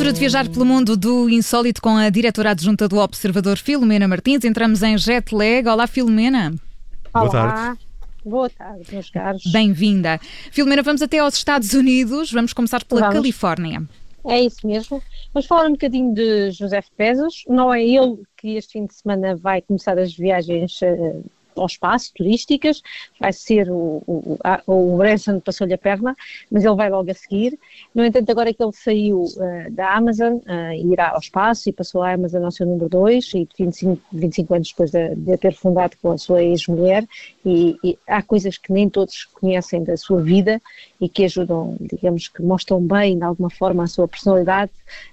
altura de viajar pelo mundo do insólito com a diretora adjunta do Observador, Filomena Martins. Entramos em jet lag. Olá, Filomena. Olá. Boa tarde. Boa tarde, meus caros. Bem-vinda. Filomena, vamos até aos Estados Unidos. Vamos começar pela Vamos. Califórnia. É isso mesmo. Vamos falar um bocadinho de José Bezos. Não é ele que este fim de semana vai começar as viagens eh, ao espaço, turísticas. Vai ser o, o, a- o Branson passou-lhe a perna, mas ele vai logo a seguir. No entanto, agora que ele saiu eh, da Amazon, eh, irá ao espaço e passou a Amazon ao seu número 2, e 25, 25 anos depois de, de ter fundado com a sua ex-mulher, e, e há coisas que nem todos conhecem da sua vida e que ajudam, digamos que mostram bem, de alguma forma, a sua personalidade,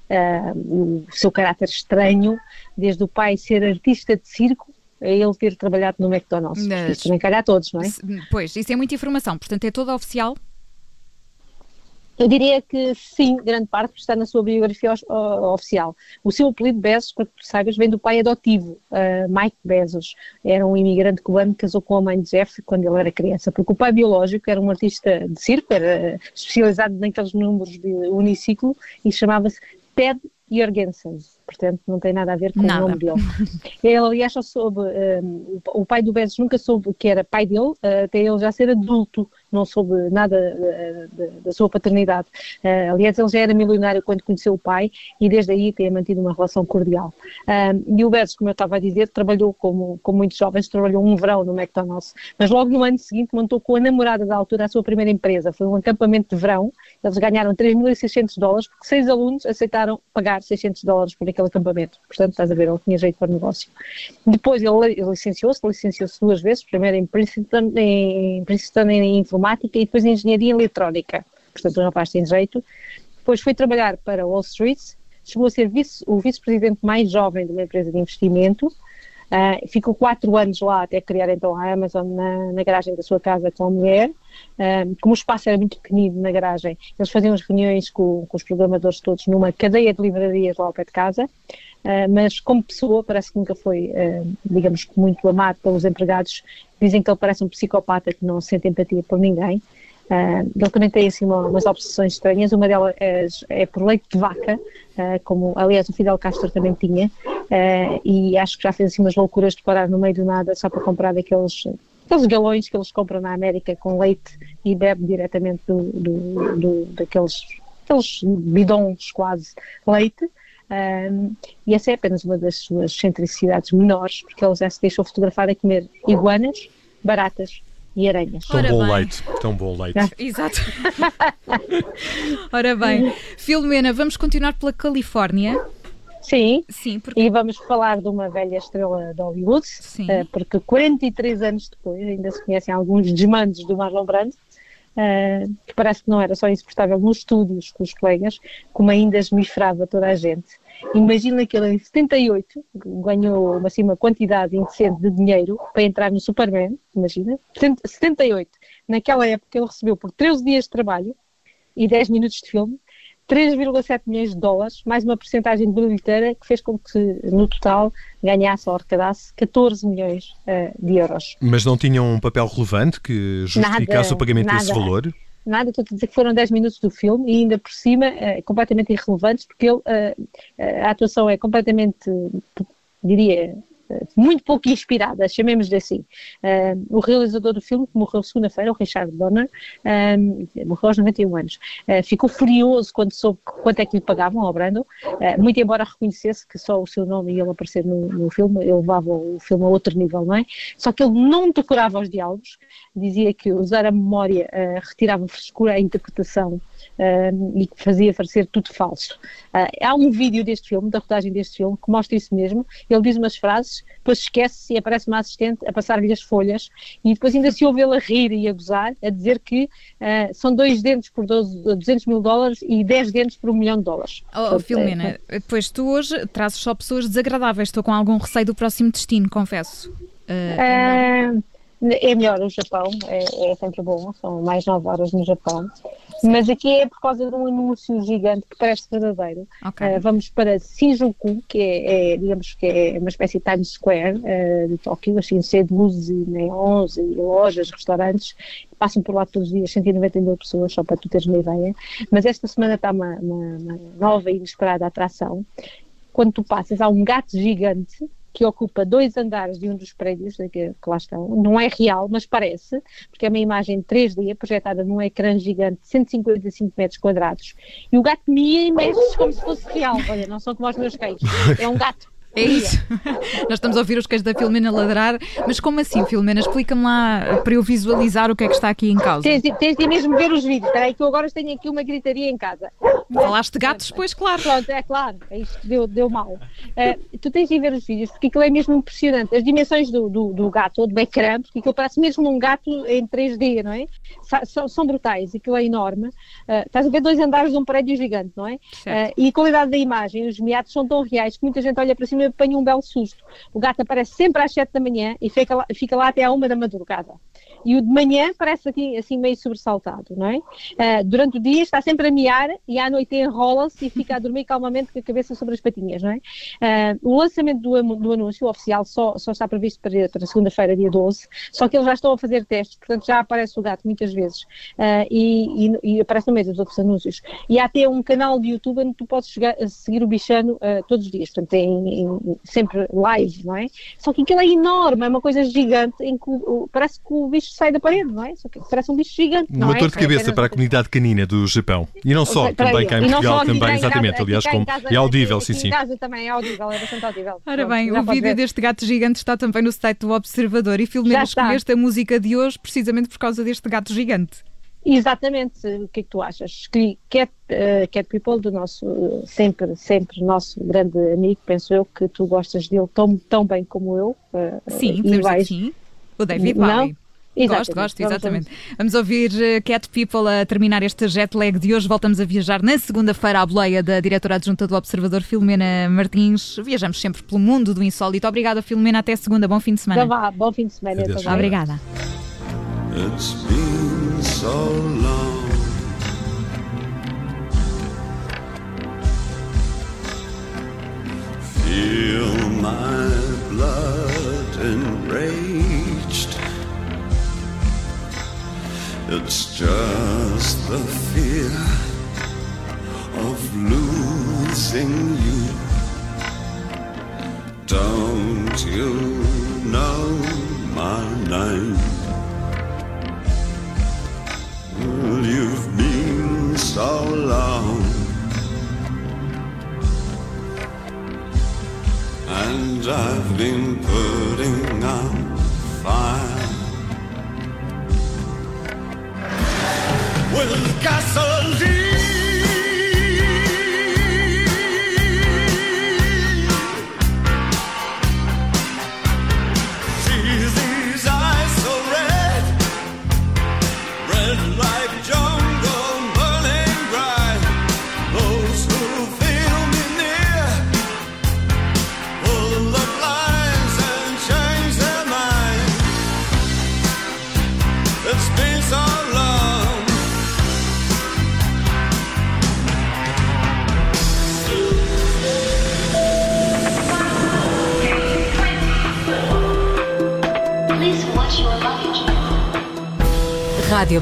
ah, o seu caráter estranho, desde o pai ser artista de circo ele ter trabalhado no McDonald's. Mas- Isto também a todos, não é? Se- Pois, isso é muita informação, portanto é toda oficial. Eu diria que sim, grande parte, está na sua biografia oficial. O seu apelido Bezos, para que tu saibas, vem do pai adotivo, ah, Mike Bezos. Era um imigrante cubano que casou com a mãe de Jeff quando ele era criança, porque o pai biológico era um artista de circo, era especializado naqueles números de uniciclo e chamava-se Ted Jorgensen. Portanto, não tem nada a ver com Nada. o nome dele. Ele, aliás, só soube, um, o pai do Bezos nunca soube que era pai dele, até ele já ser adulto, não soube nada uh, da- sua paternidade. Uh, aliás, ele já era milionário quando conheceu o pai e desde aí tem mantido uma relação cordial. Um, e o Bezos, como eu estava a dizer, trabalhou como, como muitos jovens, trabalhou um verão no McDonald's, mas logo no ano seguinte montou com a namorada da altura a sua primeira empresa. Foi um acampamento de verão, eles ganharam 3.600 dólares porque seis alunos aceitaram pagar 600 dólares por aquele acampamento. Portanto, estás a ver, ele tinha jeito para o negócio. Depois ele licenciou-se, licenciou-se duas vezes, primeiro em Princeton, em Princeton em informática e depois em engenharia eletrónica. Portanto, o rapaz tem jeito. Depois foi trabalhar para Wall Street, chegou a ser vice- o vice-presidente mais jovem de uma empresa de investimento. Ah, ficou quatro anos lá até criar então a Amazon na, na garagem da sua casa com a mulher. Ah, como o espaço era muito pequenino na garagem, eles faziam as reuniões com, com os programadores todos numa cadeia de livrarias lá ao pé de casa. Ah, mas como pessoa parece que nunca foi, ah, digamos, muito amado pelos empregados. Dizem que ele parece um psicopata que não sente empatia por ninguém. Ah, ele também tem assim uma- umas obsessões estranhas, uma delas é, é por leite de vaca, ah, como aliás o Fidel Castro também tinha, ah, e acho que já fez assim umas loucuras de parar no meio do nada só para comprar aqueles, aqueles galões que eles compram na América com leite e bebe diretamente do, do- do- daqueles aqueles bidons quase leite. Um, e essa é apenas uma das suas excentricidades menores, porque ele já se deixou fotografar a comer iguanas, baratas e aranhas. Tão Ora bom bem. leite, tão bom leite. Exato. Ora bem, Filomena, vamos continuar pela Califórnia. Sim, Sim, porque. e vamos falar de uma velha estrela de Hollywood, Sim. eh, porque 43 anos depois ainda se conhecem alguns desmandos do Marlon Brando, eh, que parece que não era só insuportável nos estúdios com os colegas, como ainda esmifrava toda a gente. Imagina que ele em 78 ganhou assim, uma quantidade indecente de dinheiro para entrar no Superman, imagina, 70 78. Naquela época ele recebeu por 13 dias de trabalho e 10 minutos de filme 3,7 milhões de dólares, mais uma porcentagem de bilheteira que fez com que no total ganhasse ou arrecadasse 14 milhões eh, de euros. Mas não tinham um papel relevante que justificasse Nada, o pagamento desse nada. valor? Nada, estou a dizer que foram 10 minutos do filme e ainda por cima eh, completamente irrelevantes, porque ele, eh, a atuação é completamente, diria, muito pouco inspirada, chamemos-lhe assim. O realizador do filme, que morreu segunda-feira, o Richard Donner, morreu aos 91 anos, eh, ficou furioso quando soube quanto é que lhe pagavam ao Brando, eh, muito embora reconhecesse que só o seu nome ele aparecer no, no filme, ele levava o filme a outro nível, não é? Só que ele não decorava os diálogos, dizia que usar a memória eh, retirava frescura à interpretação eh, e que fazia parecer tudo falso. Ah, há um vídeo deste filme, da rodagem deste filme, que mostra isso mesmo. Ele diz umas frases, depois esquece e aparece uma assistente a passar-lhe as folhas e depois ainda se ouve ele a rir e a gozar, a dizer que ah, são dois dentes por 12, 200 mil dólares e 10 dentes por um milhão de dólares. Oh, Portanto, Filomena, pois tu hoje trazes só pessoas desagradáveis. Estou com algum receio do próximo destino, confesso. Ah, É melhor o Japão, é, é sempre bom, são mais 9 horas no Japão. Mas aqui é por causa de um anúncio gigante que parece verdadeiro. Okay. Uh, vamos para Shinjuku, que é, é, digamos que é uma espécie de Times Square uh, de Tóquio, assim, cheio de luzes e neons e lojas, restaurantes. Passam por lá todos os dias 190 mil pessoas, só para tu teres uma ideia. Mas esta semana está uma, uma, uma nova e inesperada atração. Quando tu passas, há um gato gigante que ocupa dois andares de um dos prédios que, lá estão. Não é real, mas parece, porque é uma imagem 3D projetada num ecrã gigante de 155 metros quadrados. E o gato mia e mexe como se fosse real. Olha, não são como os meus cães. É um gato. É isso. Nós estamos a ouvir os cães da Filomena ladrar, mas como assim, Filomena? Explica-me lá para eu visualizar o que é que está aqui em causa. Tens, tens de mesmo ver os vídeos, peraí, que eu agora tenho aqui uma gritaria em casa. Falaste de gatos, pois claro. Pronto, é claro, é isto deu, deu mal. Uh, tu tens de ver os vídeos, porque aquilo é mesmo impressionante. As dimensões do, do, do gato, ou do ecrã, porque aquilo parece mesmo um gato em 3D, não é? São, são brutais, aquilo é enorme. Uh, estás a ver dois andares de um prédio gigante, não é? Uh, e a qualidade da imagem, os miados são tão reais que muita gente olha para cima apanha um belo susto. O gato aparece sempre às 7 da manhã e fica lá, fica lá até à 1 da madrugada. E o de manhã parece aqui, assim meio sobressaltado, não é? Uh, durante o dia está sempre a miar e à noite enrola-se e fica a dormir calmamente com a cabeça sobre as patinhas, não é? Uh, o lançamento do, do, anúncio oficial só, só está previsto para, para segunda-feira, dia 12, só que eles já estão a fazer testes, portanto já aparece o gato muitas vezes uh, e, e, e, aparece no meio dos outros anúncios. E há até um canal de YouTube onde tu podes chegar, seguir o bichano todos os dias, portanto em, em, sempre live, não é? Só que aquilo é enorme, é uma coisa gigante em que parece que o bicho sai da parede, não é? Só que parece um bicho gigante. Uma dor de cabeça para a comunidade canina do Japão. E não só, também cá em Portugal, também, exatamente, aliás, como é audível, sim, sim. Em casa também é audível, é bastante audível. Ora bem, o vídeo deste gato gigante está também no site do Observador e Filomena escolheste a música de hoje precisamente por causa deste gato gigante. Exatamente, o que é que tu achas? Escolhi Cat, uh, Cat People, do nosso, sempre, sempre nosso grande amigo, penso eu, que tu gostas dele tão, tão bem como eu. Uh, sim, podemos vais... dizer sim. O David Bowie. Gosto, gosto, exatamente. Vamos ouvir eh, Cat People a terminar este jet lag de hoje. Voltamos a viajar na segunda-feira à boleia da diretora adjunta do Observador, Filomena Martins. Viajamos sempre pelo mundo do insólito. Obrigada, Filomena. Até segunda. Bom fim de semana. Então vá, bom fim de semana. Obrigada. It's been so long. Feel my blood It's just the fear of losing you. Don't you know my name? Well, You've been so long, and I've been putting Radio